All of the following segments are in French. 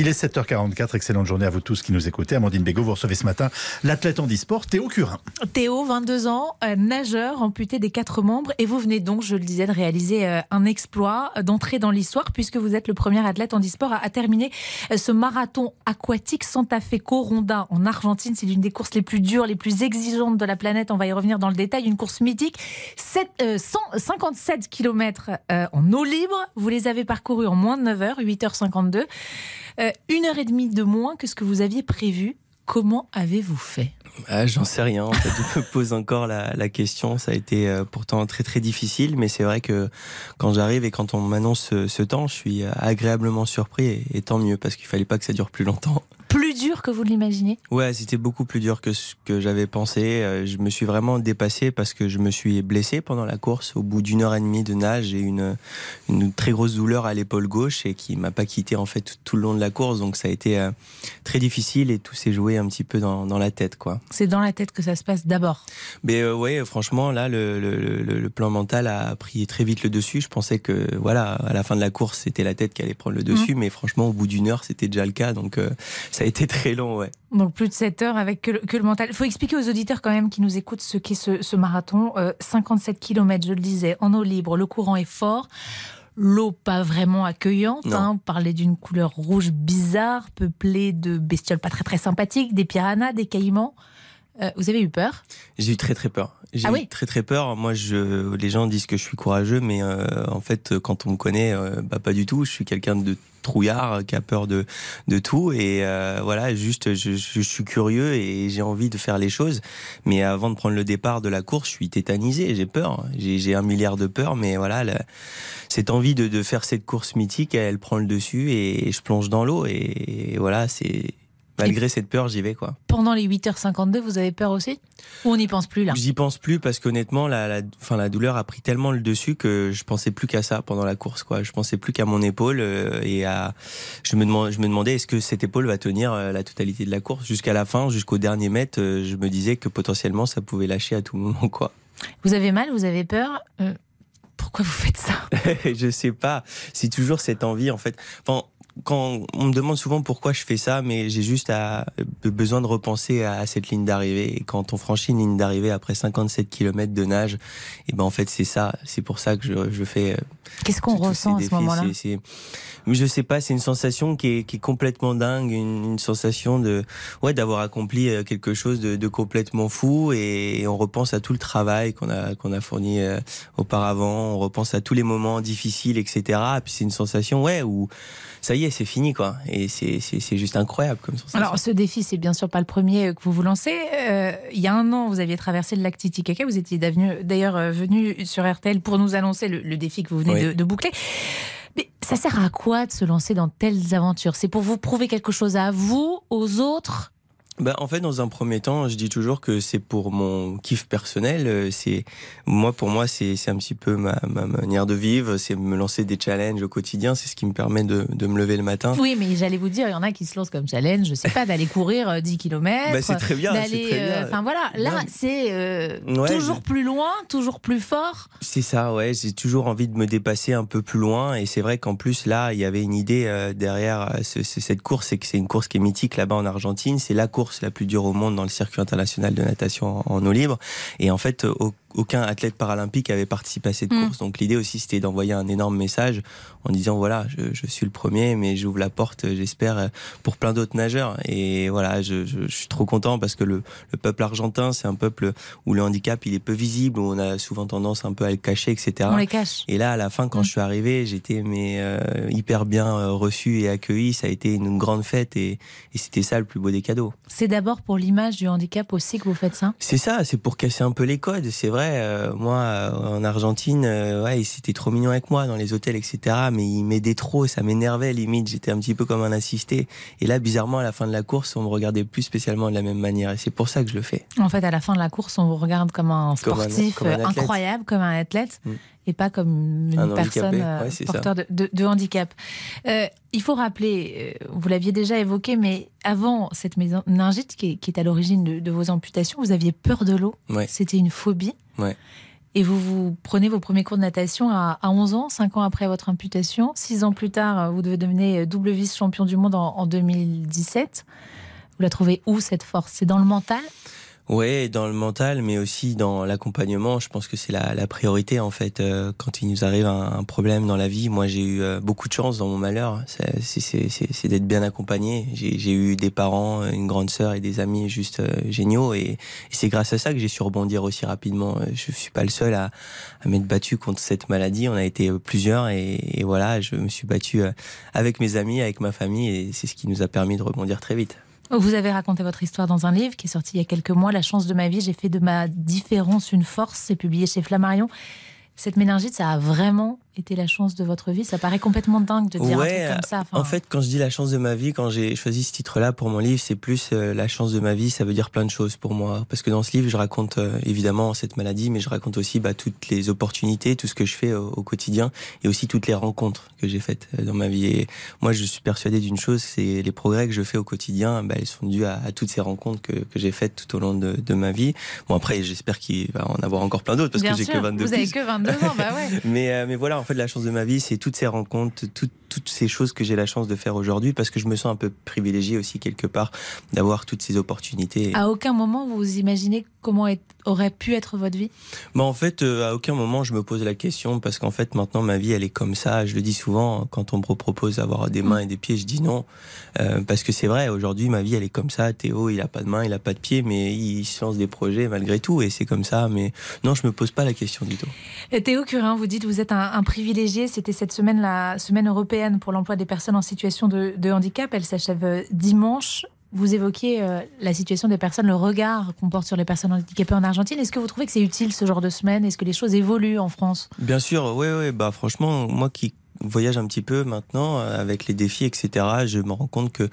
Il est 7h44, excellente journée à vous tous qui nous écoutez. Amandine Bégaud, vous recevez ce matin l'athlète en e-sport Théo Curin. Théo, 22 ans, euh, nageur, amputé des quatre membres, et vous venez donc, je le disais, de réaliser euh, un exploit, euh, d'entrer dans l'histoire, puisque vous êtes le premier athlète en e-sport à, terminer ce marathon aquatique Santa Fe Coronda en Argentine. C'est l'une des courses les plus dures, les plus exigeantes de la planète. On va y revenir dans le détail. Une course mythique, 157 km en eau libre. Vous les avez parcourus en moins de 9 heures, 8h52. Euh, une heure et demie de moins que ce que vous aviez prévu. Comment avez-vous fait? Ah, J'en sais rien. Je me pose encore la, question. Ça a été euh, pourtant très très difficile, mais c'est vrai que quand j'arrive et quand on m'annonce ce, temps, je suis agréablement surpris et, tant mieux parce qu'il fallait pas que ça dure plus longtemps plus dur que vous l'imaginez Ouais, c'était beaucoup plus dur que ce que j'avais pensé. Euh, je me suis vraiment dépassé parce que je me suis blessé pendant la course. Au bout d'une heure et demie de nage, j'ai une, une très grosse douleur à l'épaule gauche et qui m'a pas quitté en fait tout le long de la course. Donc ça a été euh, très difficile et tout s'est joué un petit peu dans, dans la tête, quoi. C'est dans la tête que ça se passe d'abord. Mais euh, ouais, franchement, là, le, le, le, plan mental a pris très vite le dessus. Je pensais que voilà, à la fin de la course, c'était la tête qui allait prendre le dessus, mmh. mais franchement, au bout d'une heure, c'était déjà le cas. Donc ça a été très long, ouais. Donc plus de 7 heures avec que le, mental. Il faut expliquer aux auditeurs quand même qui nous écoutent ce qu'est ce, marathon. 57 euh, km, je le disais, en eau libre, le courant est fort. L'eau pas vraiment accueillante. Hein. On parlait d'une couleur rouge bizarre, peuplée de bestioles pas très très sympathiques, des piranhas, des caïmans. Euh, vous avez eu peur? J'ai eu très très peur. J'ai ah eu très très peur. Moi, je, les gens disent que je suis courageux, mais euh, en fait, quand on me connaît, bah, pas du tout. Je suis quelqu'un de trouillard qui a peur de, de tout. Et euh, voilà, juste, je, je, suis curieux et j'ai envie de faire les choses. Mais avant de prendre le départ de la course, je suis tétanisé, j'ai peur. J'ai un milliard de peurs, mais voilà, cette envie de, de, faire cette course mythique, elle prend le dessus et je plonge dans l'eau. Et voilà, c'est Malgré cette peur, j'y vais quoi. Pendant les 8h52, vous avez peur aussi? Ou on n'y pense plus là? J'y pense plus parce qu'honnêtement, la, la, enfin, la douleur a pris tellement le dessus que je pensais plus qu'à ça pendant la course. Quoi. Je pensais plus qu'à mon épaule euh, et à. Je me, demandais, je me demandais est-ce que cette épaule va tenir euh, la totalité de la course? Jusqu'à la fin, jusqu'au dernier mètre. Euh, je me disais que potentiellement ça pouvait lâcher à tout moment. Quoi. Vous avez mal Vous avez peur pourquoi vous faites ça? Je sais pas. C'est toujours cette envie, en fait. Enfin, quand on me demande souvent pourquoi je fais ça, mais j'ai juste à, besoin de repenser à, cette ligne d'arrivée. Et quand on franchit une ligne d'arrivée après 57 km de nage, et eh ben en fait c'est ça, c'est pour ça que je, je fais. Qu'est-ce qu'on ressent à ce moment-là Je sais pas, c'est une sensation qui est, qui est complètement dingue, une, une, sensation de ouais d'avoir accompli euh, quelque chose de, de, complètement fou. Et, on repense à tout le travail qu'on a qu'on a fourni euh, auparavant. On repense à tous les moments difficiles, etc. Et puis c'est une sensation ouais où ça y est, c'est fini, quoi. Et c'est juste incroyable comme sensation. Alors, ce défi, c'est bien sûr pas le premier euh, que vous vous lancez. Euh, il y a un an, vous aviez traversé le lac Titicaca. Vous étiez d'ailleurs venu sur RTL pour nous annoncer le, défi que vous venez de, boucler. Mais ça sert à quoi de se lancer dans telles aventures? C'est pour vous prouver quelque chose à vous, aux autres bah, en fait, dans un premier temps, je dis toujours que c'est pour mon kiff personnel. Euh, c'est moi, pour moi, c'est un petit peu ma, ma manière de vivre. C'est me lancer des challenges au quotidien. C'est ce qui me permet de, de, me lever le matin. Oui, mais j'allais vous dire, il y en a qui se lancent comme challenge. Je sais pas, d'aller courir 10 euh, km. Bah, c'est très bien. Euh, enfin voilà, là, c'est toujours plus loin, toujours plus fort. C'est ça, ouais. J'ai toujours envie de me dépasser un peu plus loin. Et c'est vrai qu'en plus là, il y avait une idée derrière cette course, c'est que c'est une course qui est mythique là-bas en Argentine. C'est la course c'est la plus dure au monde dans le circuit international de natation en, eau libre. Et en fait, au aucun athlète paralympique avait participé à cette mm. course. Donc l'idée aussi, c'était d'envoyer un énorme message en disant voilà, je, suis le premier, mais j'ouvre la porte, j'espère, pour plein d'autres nageurs. Et voilà, je, suis trop content parce que le, peuple argentin, c'est un peuple où le handicap, il est peu visible, où on a souvent tendance un peu à le cacher, etc. On les cache. Et là, à la fin, quand mm. je suis arrivé, j'étais mais euh, hyper bien euh, reçu et accueilli. Ça a été une grande fête et, c'était ça le plus beau des cadeaux. C'est d'abord pour l'image du handicap aussi que vous faites ça? C'est ça, c'est pour casser un peu les codes. C'est vrai euh, moi, euh, en Argentine, euh, ouais, c'était trop mignon avec moi dans les hôtels, etc. Mais il m'aidait trop, ça m'énervait limite. J'étais un petit peu comme un assisté. Et là, bizarrement, à la fin de la course, on me regardait plus spécialement de la même manière. Et c'est pour ça que je le fais. En fait, à la fin de la course, on vous regarde comme un sportif incroyable, comme un athlète. Mm. Et pas comme une personne porteur de, handicap. il faut rappeler, vous l'aviez déjà évoqué, mais avant cette méningite qui est, qui est à l'origine de, vos amputations, vous aviez peur de l'eau. C'était une phobie. et vous, vous prenez vos premiers cours de natation à, 11 ans, 5 ans après votre imputation. 6 ans plus tard, vous devenez double vice-champion du monde en, en 2017. Vous la trouvez où cette force? C'est dans le mental? Ouais, dans le mental, mais aussi dans l'accompagnement. Je pense que c'est la, la, priorité en fait. Euh, quand il nous arrive un, problème dans la vie, moi j'ai eu euh, beaucoup de chance dans mon malheur. C'est d'être bien accompagné. J'ai eu des parents, une grande sœur et des amis juste euh, géniaux. Et, c'est grâce à ça que j'ai su rebondir aussi rapidement. Je suis pas le seul à, à m'être battu contre cette maladie. On a été plusieurs et, et voilà, je me suis battu avec mes amis, avec ma famille, et c'est ce qui nous a permis de rebondir très vite. Vous avez raconté votre histoire dans un livre qui est sorti il y a quelques mois, La chance de ma vie, j'ai fait de ma différence une force, c'est publié chez Flammarion. Cette méningite, ça a vraiment été la chance de votre vie Ça paraît complètement dingue de dire un truc comme ça. En fait, quand je dis la chance de ma vie, quand j'ai choisi ce titre-là pour mon livre, c'est plus euh, la chance de ma vie. Ça veut dire plein de choses pour moi. Parce que dans ce livre, je raconte euh, évidemment cette maladie, mais je raconte aussi bah, toutes les opportunités, tout ce que je fais au, quotidien, et aussi toutes les rencontres que j'ai faites euh, dans ma vie. Et moi, je suis persuadé d'une chose, c'est les progrès que je fais au quotidien, bah, ils sont dus à, toutes ces rencontres que, que j'ai faites tout au long de, de, ma vie. Bon, après, j'espère qu'il va en avoir encore plein d'autres parce que j'ai que 22 Vous avez que 22 ans, bah ouais. mais, mais voilà, en fait, la chance de ma vie, c'est toutes ces rencontres, toutes toutes ces choses que j'ai la chance de faire aujourd'hui parce que je me sens un peu privilégié aussi quelque part d'avoir toutes ces opportunités. À aucun moment vous imaginez comment aurait pu être votre vie? Bah En fait, euh, à aucun moment je me pose la question parce qu'en fait maintenant ma vie elle est comme ça. Je le dis souvent quand on me propose d'avoir des mains et des pieds, je dis non euh, parce que c'est vrai. Aujourd'hui ma vie elle est comme ça. Théo il a pas de mains, il a pas de pieds, mais il se lance des projets malgré tout et c'est comme ça. Mais non, je me pose pas la question du tout. Théo Curin, vous dites vous êtes un, un privilégié. C'était cette semaine la semaine européenne pour l'emploi des personnes en situation de, handicap. Elle s'achève euh, dimanche. Vous évoquiez euh, la situation des personnes, le regard qu'on porte sur les personnes handicapées en Argentine. Est-ce que vous trouvez que c'est utile ce genre de semaine? Est-ce que les choses évoluent en France? Bien sûr, oui, oui. Bah, franchement, moi qui voyage un petit peu maintenant euh, avec les défis, etc. Je me rends compte que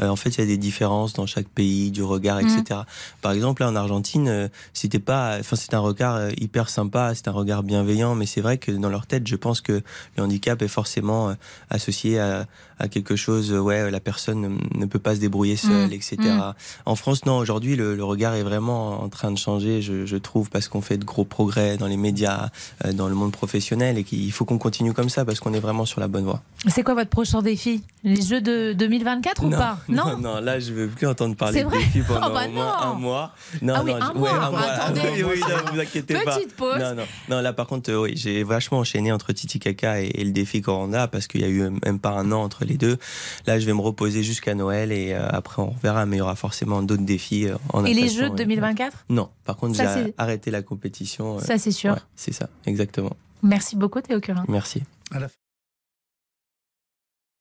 euh, en fait il y a des différences dans chaque pays, du regard, etc. Mmh. Par exemple là en Argentine, euh, c'était pas, enfin c'est un regard hyper sympa, c'est un regard bienveillant, mais c'est vrai que dans leur tête, je pense que le handicap est forcément associé à, à, quelque chose. Ouais, la personne ne peut pas se débrouiller seule, mmh. etc. Mmh. En France, non. Aujourd'hui, le, le, regard est vraiment en train de changer, je, je trouve, parce qu'on fait de gros progrès dans les médias, dans le monde professionnel, et qu'il faut qu'on continue comme ça parce qu'on est vraiment sur la bonne voie. C'est quoi votre prochain défi? Les Jeux de 2024 ou pas? Non, non, là je veux plus entendre parler de défis pendant oh bah au moins un mois. Non, ah oui, un, mois. un mois. Attendez, oui, ne vous inquiétez Petite pas. Petite pause. Non, non, non, là par contre, oui, j'ai vachement enchaîné entre Titi Kaka et, le défi Corona parce qu'il y a eu même pas un an entre les deux. Là, je vais me reposer jusqu'à Noël et euh, après on verra, mais il y aura forcément d'autres défis euh, en Et les Jeux de 2024 Non, par contre, j'ai arrêté la compétition. Ça, c'est sûr. c'est ça, exactement. Merci beaucoup, Théo Curin. Merci.